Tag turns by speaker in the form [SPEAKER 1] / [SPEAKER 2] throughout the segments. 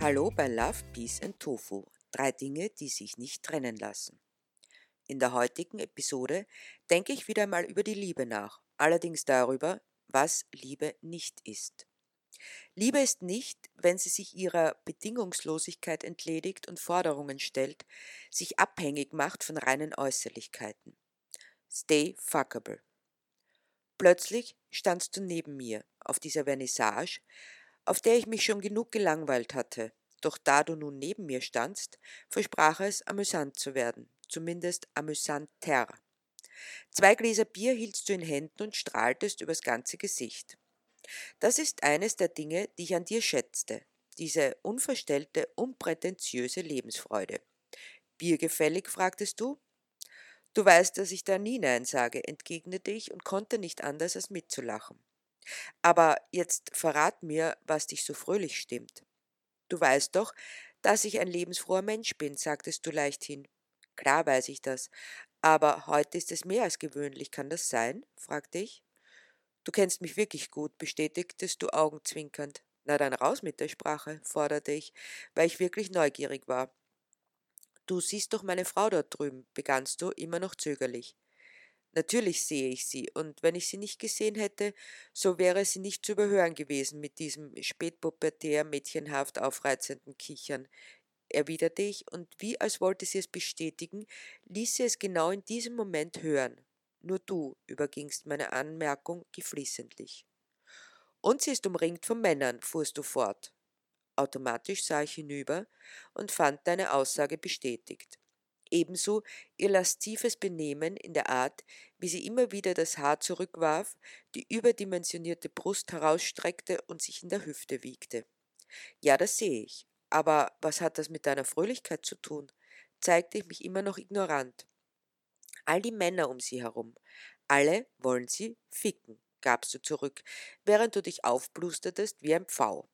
[SPEAKER 1] Hallo bei Love, Peace and Tofu. Drei Dinge, die sich nicht trennen lassen. In der heutigen Episode denke ich wieder einmal über die Liebe nach, allerdings darüber, was Liebe nicht ist. Liebe ist nicht, wenn sie sich ihrer Bedingungslosigkeit entledigt und Forderungen stellt, sich abhängig macht von reinen Äußerlichkeiten. Stay fuckable. Plötzlich standst du neben mir auf dieser Vernissage, auf der ich mich schon genug gelangweilt hatte. Doch da du nun neben mir standst, versprach es, amüsant zu werden, zumindest amüsanter. Zwei Gläser Bier hieltst du in Händen und strahltest übers ganze Gesicht. Das ist eines der Dinge, die ich an dir schätzte, diese unverstellte, unprätentiöse Lebensfreude. Biergefällig, fragtest du? Du weißt, dass ich da nie Nein sage, entgegnete ich und konnte nicht anders als mitzulachen. Aber jetzt verrat mir, was dich so fröhlich stimmt. Du weißt doch, dass ich ein lebensfroher Mensch bin, sagtest du leichthin. Klar weiß ich das, aber heute ist es mehr als gewöhnlich, kann das sein? fragte ich. Du kennst mich wirklich gut, bestätigtest du augenzwinkernd. Na dann raus mit der Sprache, forderte ich, weil ich wirklich neugierig war. Du siehst doch meine Frau dort drüben, begannst du, immer noch zögerlich. Natürlich sehe ich sie, und wenn ich sie nicht gesehen hätte, so wäre sie nicht zu überhören gewesen mit diesem spätpubertär mädchenhaft aufreizenden Kichern, erwiderte ich, und wie als wollte sie es bestätigen, ließ sie es genau in diesem Moment hören. Nur du übergingst meine Anmerkung geflissentlich. Und sie ist umringt von Männern, fuhrst du fort. Automatisch sah ich hinüber und fand deine Aussage bestätigt. Ebenso ihr laszives Benehmen in der Art, wie sie immer wieder das Haar zurückwarf, die überdimensionierte Brust herausstreckte und sich in der Hüfte wiegte. Ja, das sehe ich. Aber was hat das mit deiner Fröhlichkeit zu tun? zeigte ich mich immer noch ignorant. All die Männer um sie herum, alle wollen sie ficken, gabst du zurück, während du dich aufblustertest wie ein Pfau.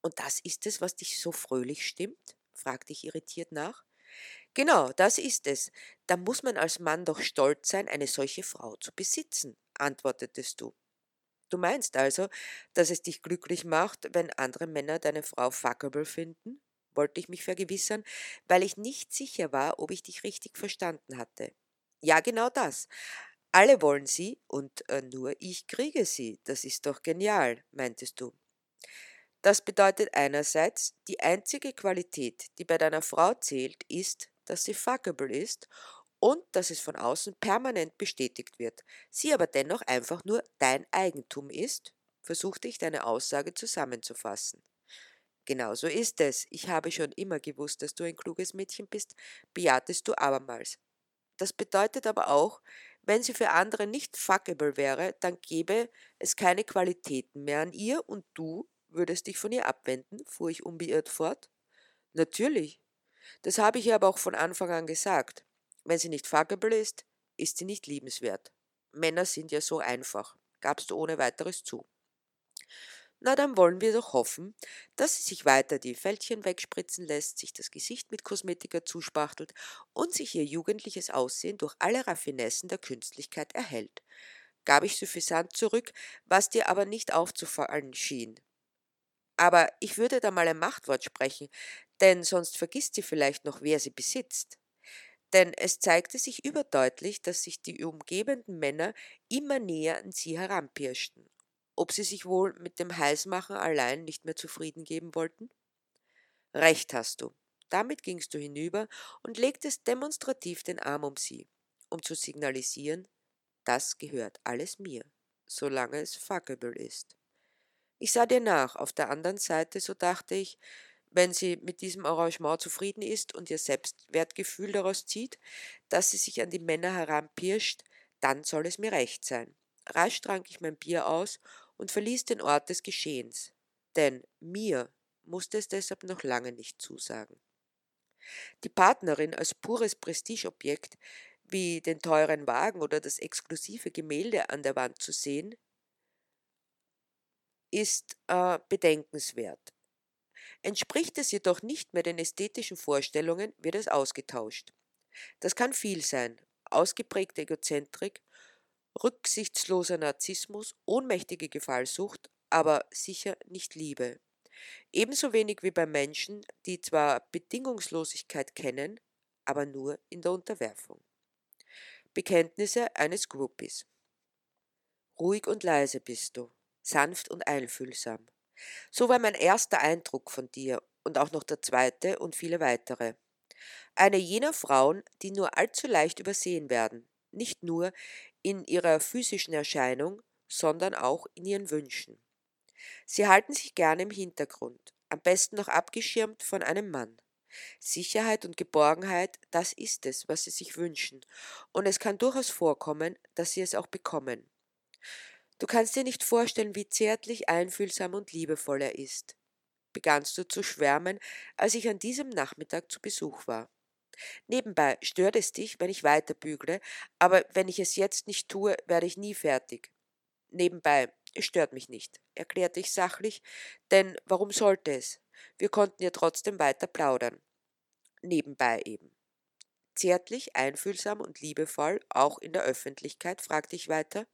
[SPEAKER 1] Und das ist es, was dich so fröhlich stimmt? fragte ich irritiert nach. Genau, das ist es. Da muss man als Mann doch stolz sein, eine solche Frau zu besitzen, antwortetest du. Du meinst also, dass es dich glücklich macht, wenn andere Männer deine Frau fuckable finden? wollte ich mich vergewissern, weil ich nicht sicher war, ob ich dich richtig verstanden hatte. Ja, genau das. Alle wollen sie und äh, nur ich kriege sie. Das ist doch genial, meintest du. Das bedeutet einerseits, die einzige Qualität, die bei deiner Frau zählt, ist, dass sie fuckable ist und dass es von außen permanent bestätigt wird, sie aber dennoch einfach nur dein Eigentum ist, versuchte ich deine Aussage zusammenzufassen. Genauso ist es. Ich habe schon immer gewusst, dass du ein kluges Mädchen bist, bejahtest du abermals. Das bedeutet aber auch, wenn sie für andere nicht fuckable wäre, dann gäbe es keine Qualitäten mehr an ihr und du würdest dich von ihr abwenden, fuhr ich unbeirrt fort. Natürlich, das habe ich ihr aber auch von Anfang an gesagt. Wenn sie nicht fuckable ist, ist sie nicht liebenswert. Männer sind ja so einfach, gabst du ohne weiteres zu. Na, dann wollen wir doch hoffen, dass sie sich weiter die Fältchen wegspritzen lässt, sich das Gesicht mit Kosmetika zuspachtelt und sich ihr jugendliches Aussehen durch alle Raffinessen der Künstlichkeit erhält. Gab ich suffisant zurück, was dir aber nicht aufzufallen schien. Aber ich würde da mal ein Machtwort sprechen, denn sonst vergisst sie vielleicht noch, wer sie besitzt. Denn es zeigte sich überdeutlich, dass sich die umgebenden Männer immer näher an sie heranpirschten. Ob sie sich wohl mit dem Heißmachen allein nicht mehr zufrieden geben wollten? Recht hast du. Damit gingst du hinüber und legtest demonstrativ den Arm um sie, um zu signalisieren, das gehört alles mir, solange es fuckable ist. Ich sah dir nach, auf der anderen Seite, so dachte ich, wenn sie mit diesem Arrangement zufrieden ist und ihr Selbstwertgefühl daraus zieht, dass sie sich an die Männer heranpirscht, dann soll es mir recht sein. Rasch trank ich mein Bier aus und verließ den Ort des Geschehens, denn mir musste es deshalb noch lange nicht zusagen. Die Partnerin als pures Prestigeobjekt, wie den teuren Wagen oder das exklusive Gemälde an der Wand zu sehen, ist äh, bedenkenswert. Entspricht es jedoch nicht mehr den ästhetischen Vorstellungen, wird es ausgetauscht. Das kann viel sein, ausgeprägte Egozentrik, rücksichtsloser Narzissmus, ohnmächtige Gefallsucht, aber sicher nicht Liebe. Ebenso wenig wie bei Menschen, die zwar Bedingungslosigkeit kennen, aber nur in der Unterwerfung. Bekenntnisse eines Groupies. Ruhig und leise bist du, sanft und einfühlsam. So war mein erster Eindruck von dir und auch noch der zweite und viele weitere. Eine jener Frauen, die nur allzu leicht übersehen werden, nicht nur in ihrer physischen Erscheinung, sondern auch in ihren Wünschen. Sie halten sich gerne im Hintergrund, am besten noch abgeschirmt von einem Mann. Sicherheit und Geborgenheit, das ist es, was sie sich wünschen, und es kann durchaus vorkommen, dass sie es auch bekommen. Du kannst dir nicht vorstellen, wie zärtlich, einfühlsam und liebevoll er ist. Begannst du zu schwärmen, als ich an diesem Nachmittag zu Besuch war. Nebenbei stört es dich, wenn ich weiterbügle, aber wenn ich es jetzt nicht tue, werde ich nie fertig. Nebenbei, es stört mich nicht, erklärte ich sachlich, denn warum sollte es? Wir konnten ja trotzdem weiter plaudern. Nebenbei eben. Zärtlich, einfühlsam und liebevoll, auch in der Öffentlichkeit, fragte ich weiter.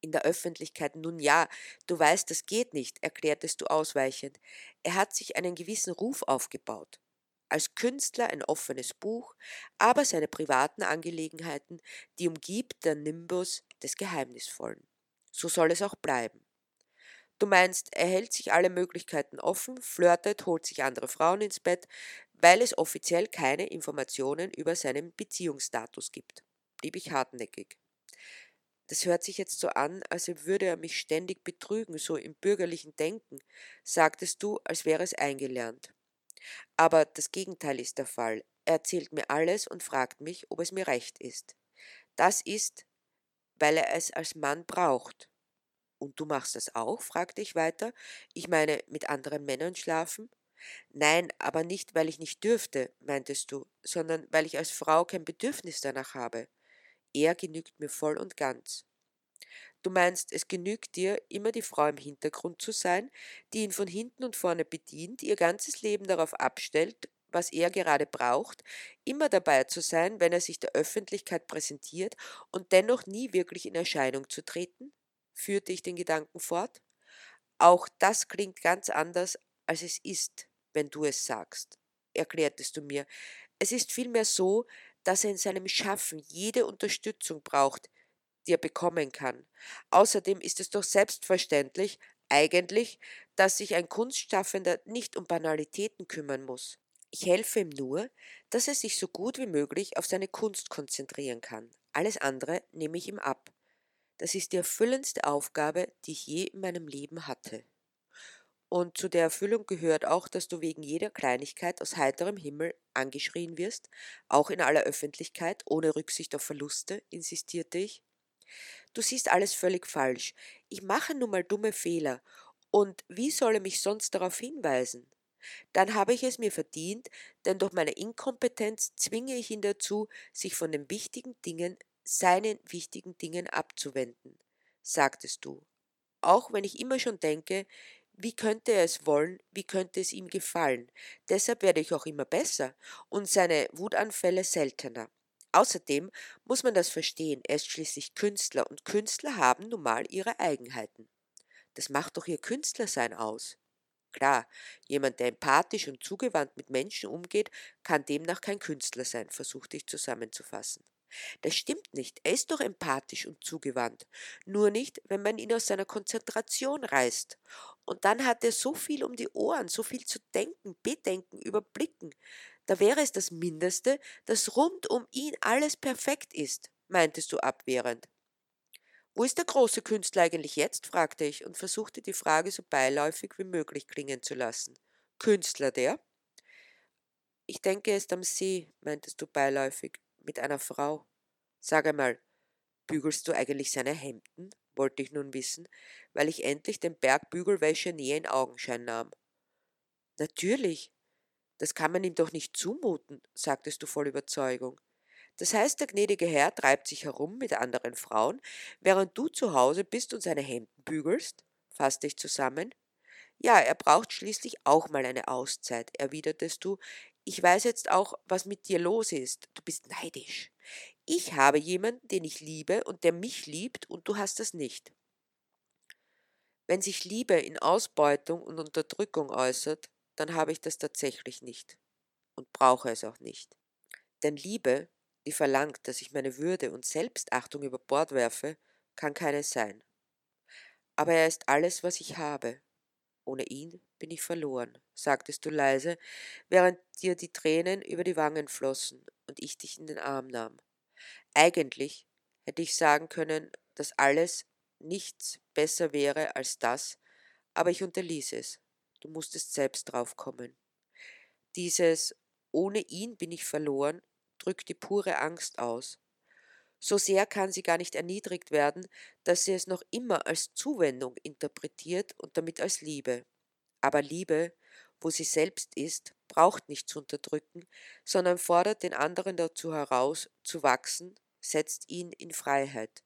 [SPEAKER 1] In der Öffentlichkeit, nun ja, du weißt, das geht nicht, erklärtest du ausweichend. Er hat sich einen gewissen Ruf aufgebaut als Künstler ein offenes Buch, aber seine privaten Angelegenheiten, die umgibt der Nimbus des Geheimnisvollen. So soll es auch bleiben. Du meinst, er hält sich alle Möglichkeiten offen, flirtet, holt sich andere Frauen ins Bett, weil es offiziell keine Informationen über seinen Beziehungsstatus gibt. Blieb ich hartnäckig. Das hört sich jetzt so an, als würde er mich ständig betrügen, so im bürgerlichen Denken, sagtest du, als wäre es eingelernt. Aber das Gegenteil ist der Fall. Er erzählt mir alles und fragt mich, ob es mir recht ist. Das ist, weil er es als Mann braucht. Und du machst das auch? fragte ich weiter. Ich meine, mit anderen Männern schlafen? Nein, aber nicht, weil ich nicht dürfte, meintest du, sondern weil ich als Frau kein Bedürfnis danach habe. Er genügt mir voll und ganz. Du meinst, es genügt dir, immer die Frau im Hintergrund zu sein, die ihn von hinten und vorne bedient, ihr ganzes Leben darauf abstellt, was er gerade braucht, immer dabei zu sein, wenn er sich der Öffentlichkeit präsentiert und dennoch nie wirklich in Erscheinung zu treten? führte ich den Gedanken fort. Auch das klingt ganz anders, als es ist, wenn du es sagst, erklärtest du mir. Es ist vielmehr so, dass er in seinem Schaffen jede Unterstützung braucht, die er bekommen kann. Außerdem ist es doch selbstverständlich, eigentlich, dass sich ein Kunstschaffender nicht um Banalitäten kümmern muss. Ich helfe ihm nur, dass er sich so gut wie möglich auf seine Kunst konzentrieren kann. Alles andere nehme ich ihm ab. Das ist die erfüllendste Aufgabe, die ich je in meinem Leben hatte. Und zu der Erfüllung gehört auch, dass du wegen jeder Kleinigkeit aus heiterem Himmel angeschrien wirst, auch in aller Öffentlichkeit, ohne Rücksicht auf Verluste, insistierte ich. Du siehst alles völlig falsch. Ich mache nun mal dumme Fehler. Und wie soll er mich sonst darauf hinweisen? Dann habe ich es mir verdient, denn durch meine Inkompetenz zwinge ich ihn dazu, sich von den wichtigen Dingen, seinen wichtigen Dingen abzuwenden, sagtest du. Auch wenn ich immer schon denke, wie könnte er es wollen, wie könnte es ihm gefallen. Deshalb werde ich auch immer besser und seine Wutanfälle seltener. Außerdem muss man das verstehen, er ist schließlich Künstler und Künstler haben nun mal ihre Eigenheiten. Das macht doch ihr Künstlersein aus. Klar, jemand, der empathisch und zugewandt mit Menschen umgeht, kann demnach kein Künstler sein, versuchte ich zusammenzufassen. Das stimmt nicht, er ist doch empathisch und zugewandt, nur nicht, wenn man ihn aus seiner Konzentration reißt. Und dann hat er so viel um die Ohren, so viel zu denken, bedenken, überblicken, da wäre es das Mindeste, dass rund um ihn alles perfekt ist, meintest du abwehrend. Wo ist der große Künstler eigentlich jetzt? fragte ich und versuchte die Frage so beiläufig wie möglich klingen zu lassen. Künstler der? Ich denke, er ist am See, meintest du beiläufig, mit einer Frau. Sag einmal, bügelst du eigentlich seine Hemden? wollte ich nun wissen, weil ich endlich den Berg Bügelwäsche näher in Augenschein nahm. Natürlich, das kann man ihm doch nicht zumuten, sagtest du voll Überzeugung. Das heißt, der gnädige Herr treibt sich herum mit anderen Frauen, während du zu Hause bist und seine Hemden bügelst? fasste ich zusammen. Ja, er braucht schließlich auch mal eine Auszeit, erwidertest du. Ich weiß jetzt auch, was mit dir los ist. Du bist neidisch. Ich habe jemanden, den ich liebe und der mich liebt, und du hast das nicht. Wenn sich Liebe in Ausbeutung und Unterdrückung äußert, dann habe ich das tatsächlich nicht und brauche es auch nicht. Denn Liebe, die verlangt, dass ich meine Würde und Selbstachtung über Bord werfe, kann keine sein. Aber er ist alles, was ich habe. Ohne ihn bin ich verloren, sagtest du leise, während dir die Tränen über die Wangen flossen und ich dich in den Arm nahm. Eigentlich hätte ich sagen können, dass alles nichts besser wäre als das, aber ich unterließ es. Du musstest selbst draufkommen. Dieses ohne ihn bin ich verloren drückt die pure Angst aus. So sehr kann sie gar nicht erniedrigt werden, dass sie es noch immer als Zuwendung interpretiert und damit als Liebe. Aber Liebe, wo sie selbst ist, braucht nicht zu unterdrücken, sondern fordert den anderen dazu heraus, zu wachsen, setzt ihn in Freiheit.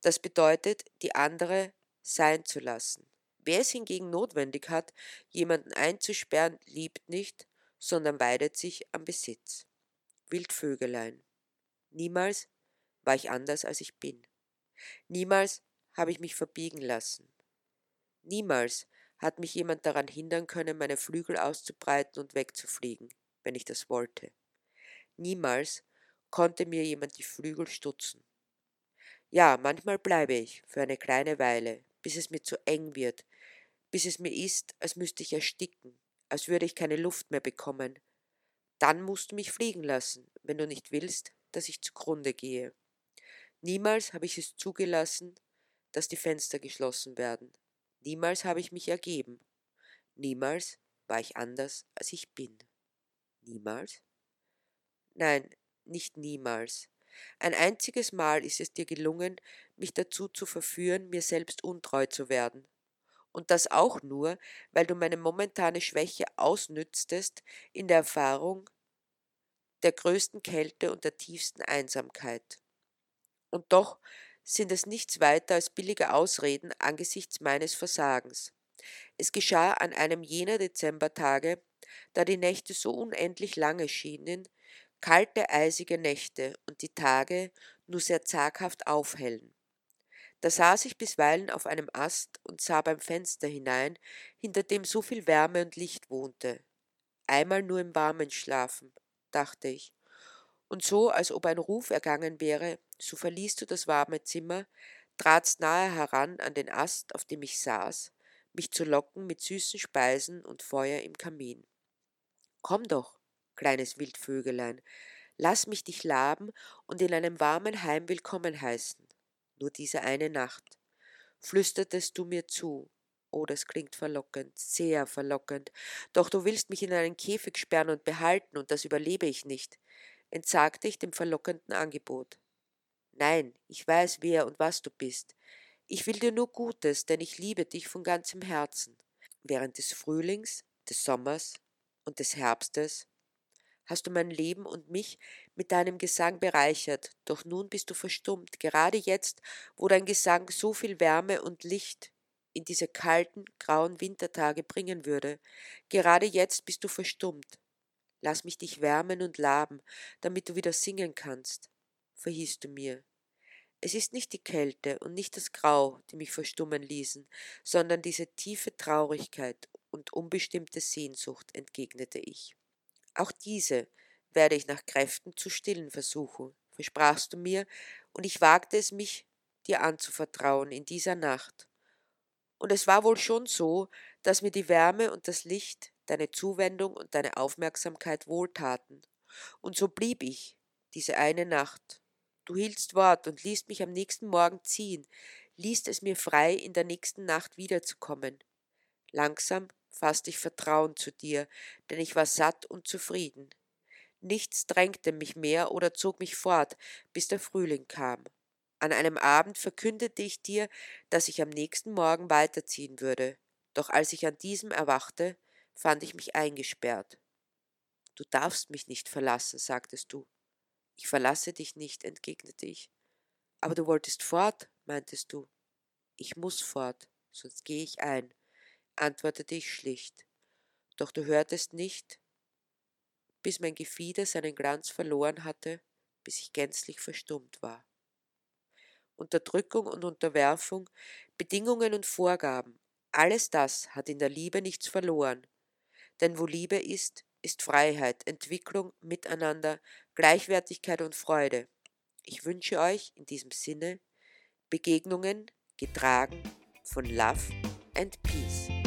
[SPEAKER 1] Das bedeutet, die andere sein zu lassen. Wer es hingegen notwendig hat, jemanden einzusperren, liebt nicht, sondern weidet sich am Besitz. Wildvögelein. Niemals war ich anders, als ich bin. Niemals habe ich mich verbiegen lassen. Niemals hat mich jemand daran hindern können, meine Flügel auszubreiten und wegzufliegen, wenn ich das wollte. Niemals konnte mir jemand die Flügel stutzen. Ja, manchmal bleibe ich für eine kleine Weile, bis es mir zu eng wird, bis es mir ist, als müsste ich ersticken, als würde ich keine Luft mehr bekommen. Dann musst du mich fliegen lassen, wenn du nicht willst, dass ich zugrunde gehe. Niemals habe ich es zugelassen, dass die Fenster geschlossen werden. Niemals habe ich mich ergeben. Niemals war ich anders, als ich bin. Niemals? Nein, nicht niemals. Ein einziges Mal ist es dir gelungen, mich dazu zu verführen, mir selbst untreu zu werden. Und das auch nur, weil du meine momentane Schwäche ausnütztest in der Erfahrung der größten Kälte und der tiefsten Einsamkeit. Und doch sind es nichts weiter als billige Ausreden angesichts meines Versagens. Es geschah an einem jener Dezembertage, da die Nächte so unendlich lange schienen, kalte, eisige Nächte und die Tage nur sehr zaghaft aufhellen. Da saß ich bisweilen auf einem Ast und sah beim Fenster hinein, hinter dem so viel Wärme und Licht wohnte. Einmal nur im Warmen schlafen, dachte ich. Und so, als ob ein Ruf ergangen wäre, so verließt du das warme Zimmer, tratst nahe heran an den Ast, auf dem ich saß, mich zu locken mit süßen Speisen und Feuer im Kamin. Komm doch, kleines Wildvögelein, lass mich dich laben und in einem warmen Heim willkommen heißen. Nur diese eine Nacht. Flüstertest du mir zu. Oh, das klingt verlockend, sehr verlockend. Doch du willst mich in einen Käfig sperren und behalten, und das überlebe ich nicht, entsagte ich dem verlockenden Angebot. Nein, ich weiß, wer und was du bist. Ich will dir nur Gutes, denn ich liebe dich von ganzem Herzen. Während des Frühlings, des Sommers und des Herbstes hast du mein Leben und mich mit deinem Gesang bereichert, doch nun bist du verstummt, gerade jetzt, wo dein Gesang so viel Wärme und Licht in diese kalten, grauen Wintertage bringen würde. Gerade jetzt bist du verstummt. Lass mich dich wärmen und laben, damit du wieder singen kannst, verhieß du mir. Es ist nicht die Kälte und nicht das Grau, die mich verstummen ließen, sondern diese tiefe Traurigkeit und unbestimmte Sehnsucht, entgegnete ich. Auch diese werde ich nach Kräften zu stillen versuchen, versprachst du mir, und ich wagte es mich, dir anzuvertrauen in dieser Nacht. Und es war wohl schon so, dass mir die Wärme und das Licht, deine Zuwendung und deine Aufmerksamkeit wohltaten. Und so blieb ich, diese eine Nacht. Du hieltst Wort und ließt mich am nächsten Morgen ziehen, ließt es mir frei, in der nächsten Nacht wiederzukommen. Langsam fasste ich Vertrauen zu dir, denn ich war satt und zufrieden. Nichts drängte mich mehr oder zog mich fort, bis der Frühling kam. An einem Abend verkündete ich dir, dass ich am nächsten Morgen weiterziehen würde, doch als ich an diesem erwachte, fand ich mich eingesperrt. Du darfst mich nicht verlassen, sagtest du. Ich verlasse dich nicht, entgegnete ich. Aber du wolltest fort, meintest du. Ich muss fort, sonst gehe ich ein antwortete ich schlicht. Doch du hörtest nicht, bis mein Gefieder seinen Glanz verloren hatte, bis ich gänzlich verstummt war. Unterdrückung und Unterwerfung, Bedingungen und Vorgaben, Alles das hat in der Liebe nichts verloren. Denn wo Liebe ist, ist Freiheit, Entwicklung, Miteinander, Gleichwertigkeit und Freude. Ich wünsche euch in diesem Sinne Begegnungen getragen von Love and Peace.